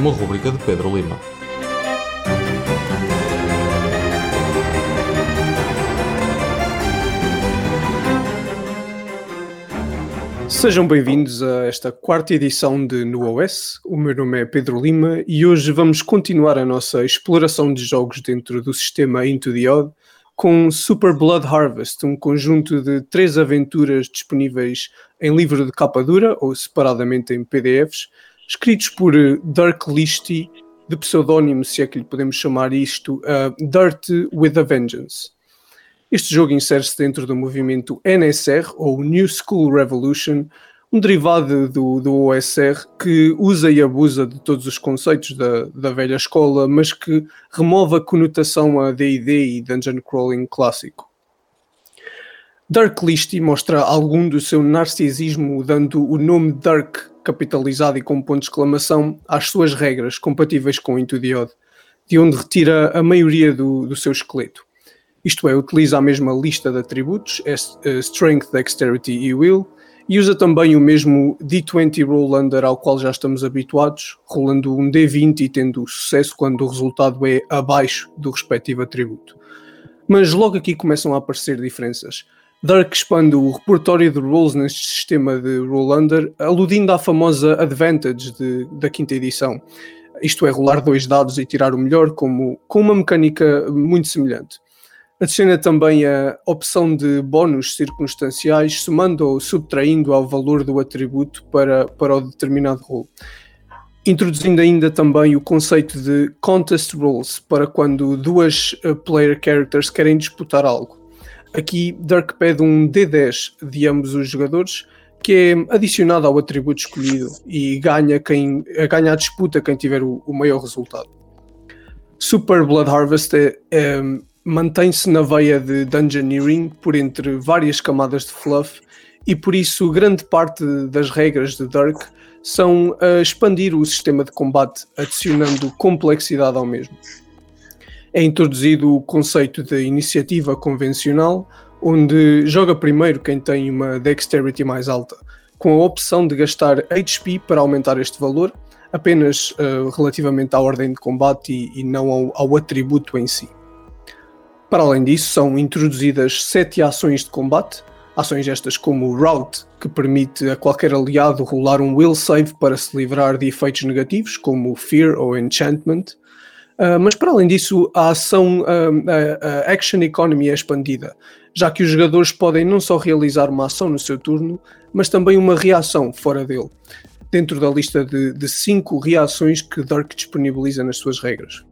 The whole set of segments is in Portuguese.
uma rúbrica de Pedro Lima. Sejam bem-vindos a esta quarta edição de No OS. O meu nome é Pedro Lima e hoje vamos continuar a nossa exploração de jogos dentro do sistema Into the Odd com Super Blood Harvest, um conjunto de três aventuras disponíveis em livro de capa dura ou separadamente em PDFs, escritos por Dirk Listy, de pseudónimo, se é que lhe podemos chamar isto, uh, Dirt with a Vengeance. Este jogo insere-se dentro do movimento NSR, ou New School Revolution, um derivado do, do OSR que usa e abusa de todos os conceitos da, da velha escola, mas que remove a conotação a D&D e Dungeon Crawling clássico. Dark Listy mostra algum do seu narcisismo dando o nome Dark capitalizado e com ponto de exclamação às suas regras compatíveis com the Odd, de onde retira a maioria do, do seu esqueleto. Isto é, utiliza a mesma lista de atributos, é, Strength, Dexterity e Will, e usa também o mesmo D20 Roll Under ao qual já estamos habituados, rolando um D20 e tendo sucesso quando o resultado é abaixo do respectivo atributo. Mas logo aqui começam a aparecer diferenças. Dark expande o repertório de rolls neste sistema de Roll Under, aludindo à famosa Advantage de, da quinta edição. Isto é, rolar dois dados e tirar o melhor, como, com uma mecânica muito semelhante. Adiciona também a opção de bónus circunstanciais, somando ou subtraindo ao valor do atributo para, para o determinado role. Introduzindo ainda também o conceito de contest rules para quando duas uh, player characters querem disputar algo. Aqui Dirk pede um D10 de ambos os jogadores que é adicionado ao atributo escolhido e ganha, quem, ganha a disputa quem tiver o, o maior resultado. Super Blood Harvest é, é mantém-se na veia de Dungeoneering por entre várias camadas de fluff e por isso grande parte das regras de Dark são a expandir o sistema de combate, adicionando complexidade ao mesmo. É introduzido o conceito de iniciativa convencional, onde joga primeiro quem tem uma dexterity mais alta, com a opção de gastar HP para aumentar este valor, apenas uh, relativamente à ordem de combate e, e não ao, ao atributo em si. Para além disso, são introduzidas sete ações de combate, ações estas como Route, que permite a qualquer aliado rolar um Will Save para se livrar de efeitos negativos, como Fear ou Enchantment. Uh, mas para além disso, a ação, uh, a, a Action Economy é expandida, já que os jogadores podem não só realizar uma ação no seu turno, mas também uma reação fora dele, dentro da lista de, de cinco reações que Dark disponibiliza nas suas regras.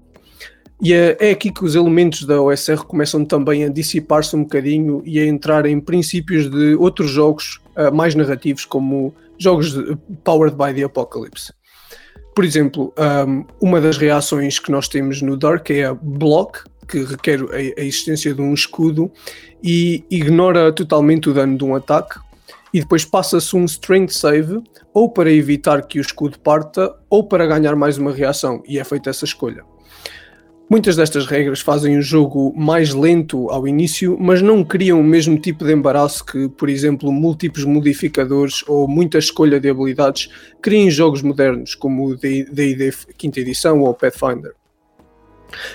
E é, é aqui que os elementos da OSR começam também a dissipar-se um bocadinho e a entrar em princípios de outros jogos uh, mais narrativos, como jogos de, Powered by the Apocalypse. Por exemplo, um, uma das reações que nós temos no Dark é a Block, que requer a, a existência de um escudo e ignora totalmente o dano de um ataque, e depois passa-se um Strength Save, ou para evitar que o escudo parta, ou para ganhar mais uma reação, e é feita essa escolha. Muitas destas regras fazem o jogo mais lento ao início, mas não criam o mesmo tipo de embaraço que, por exemplo, múltiplos modificadores ou muita escolha de habilidades criam em jogos modernos, como o D&D quinta edição ou Pathfinder.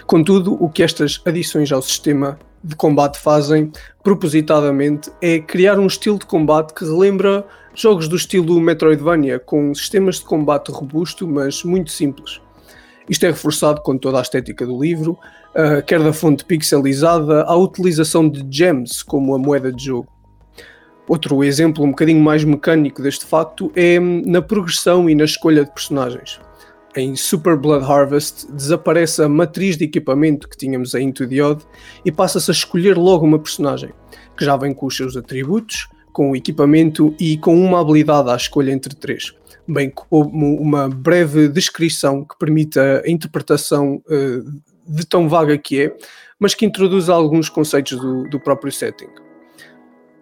Contudo, o que estas adições ao sistema de combate fazem, propositadamente, é criar um estilo de combate que relembra jogos do estilo Metroidvania, com sistemas de combate robusto, mas muito simples. Isto é reforçado com toda a estética do livro, uh, quer da fonte pixelizada à utilização de gems como a moeda de jogo. Outro exemplo um bocadinho mais mecânico deste facto é na progressão e na escolha de personagens. Em Super Blood Harvest desaparece a matriz de equipamento que tínhamos em Into the Odd e passa-se a escolher logo uma personagem, que já vem com os seus atributos, com o equipamento e com uma habilidade à escolha entre três bem como uma breve descrição que permite a interpretação uh, de tão vaga que é, mas que introduz alguns conceitos do, do próprio setting.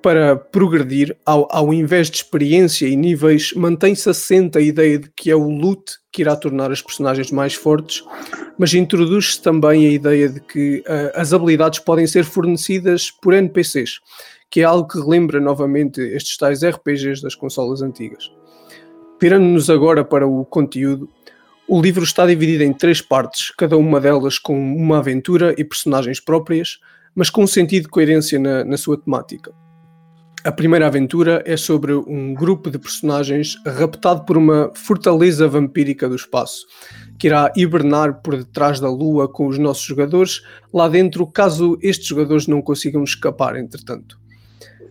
Para progredir, ao, ao invés de experiência e níveis, mantém-se assente a ideia de que é o loot que irá tornar as personagens mais fortes, mas introduz-se também a ideia de que uh, as habilidades podem ser fornecidas por NPCs, que é algo que relembra novamente estes tais RPGs das consolas antigas. Virando-nos agora para o conteúdo, O livro está dividido em três partes, cada uma delas com uma aventura e personagens próprias, mas com um sentido de coerência na, na sua temática. A primeira aventura é sobre um grupo de personagens raptado por uma fortaleza vampírica do espaço, que irá hibernar por detrás da Lua com os nossos jogadores lá dentro, caso estes jogadores não consigam escapar, entretanto.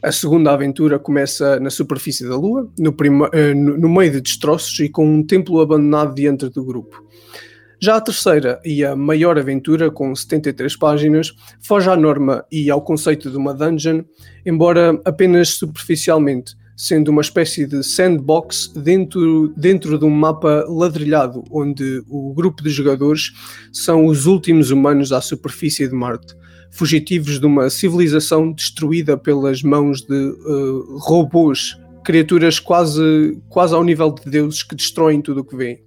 A segunda aventura começa na superfície da Lua, no, eh, no meio de destroços e com um templo abandonado diante do grupo. Já a terceira e a maior aventura, com 73 páginas, foge à norma e ao conceito de uma dungeon, embora apenas superficialmente, sendo uma espécie de sandbox dentro, dentro de um mapa ladrilhado, onde o grupo de jogadores são os últimos humanos à superfície de Marte, fugitivos de uma civilização destruída pelas mãos de uh, robôs, criaturas quase, quase ao nível de deuses que destroem tudo o que vêem.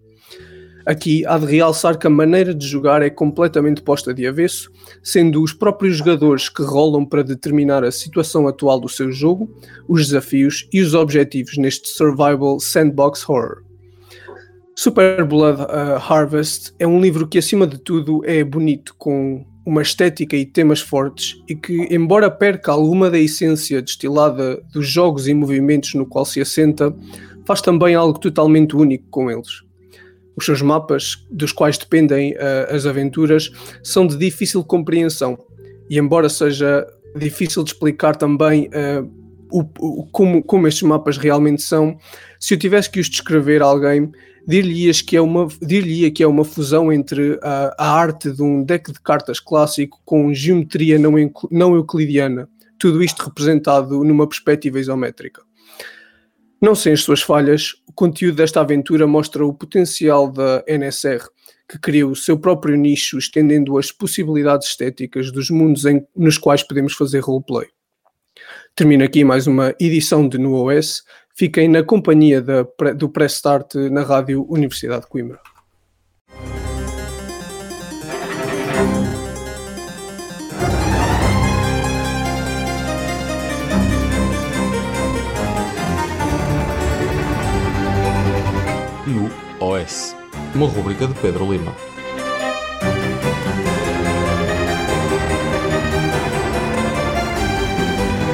Aqui há de realçar que a maneira de jogar é completamente posta de avesso, sendo os próprios jogadores que rolam para determinar a situação atual do seu jogo, os desafios e os objetivos neste Survival Sandbox Horror. Super Blood uh, Harvest é um livro que, acima de tudo, é bonito, com uma estética e temas fortes e que, embora perca alguma da essência destilada dos jogos e movimentos no qual se assenta, faz também algo totalmente único com eles. Os seus mapas, dos quais dependem uh, as aventuras, são de difícil compreensão. E embora seja difícil de explicar também uh, o, o, como, como estes mapas realmente são, se eu tivesse que os descrever a alguém, dir-lhe que, é uma, que é uma fusão entre a, a, arte de um deck de cartas clássico com geometria não, não euclidiana, tudo isto representado numa perspectiva isométrica. Não sem as suas falhas, o conteúdo desta aventura mostra o potencial da NSR, que criou o seu próprio nicho, estendendo as possibilidades estéticas dos mundos em, nos quais podemos fazer roleplay. Termino aqui mais uma edição de No OS. Fiquem na companhia da, do Press Start na Rádio Universidade de Coimbra. OS, uma rubrica de Pedro Lima.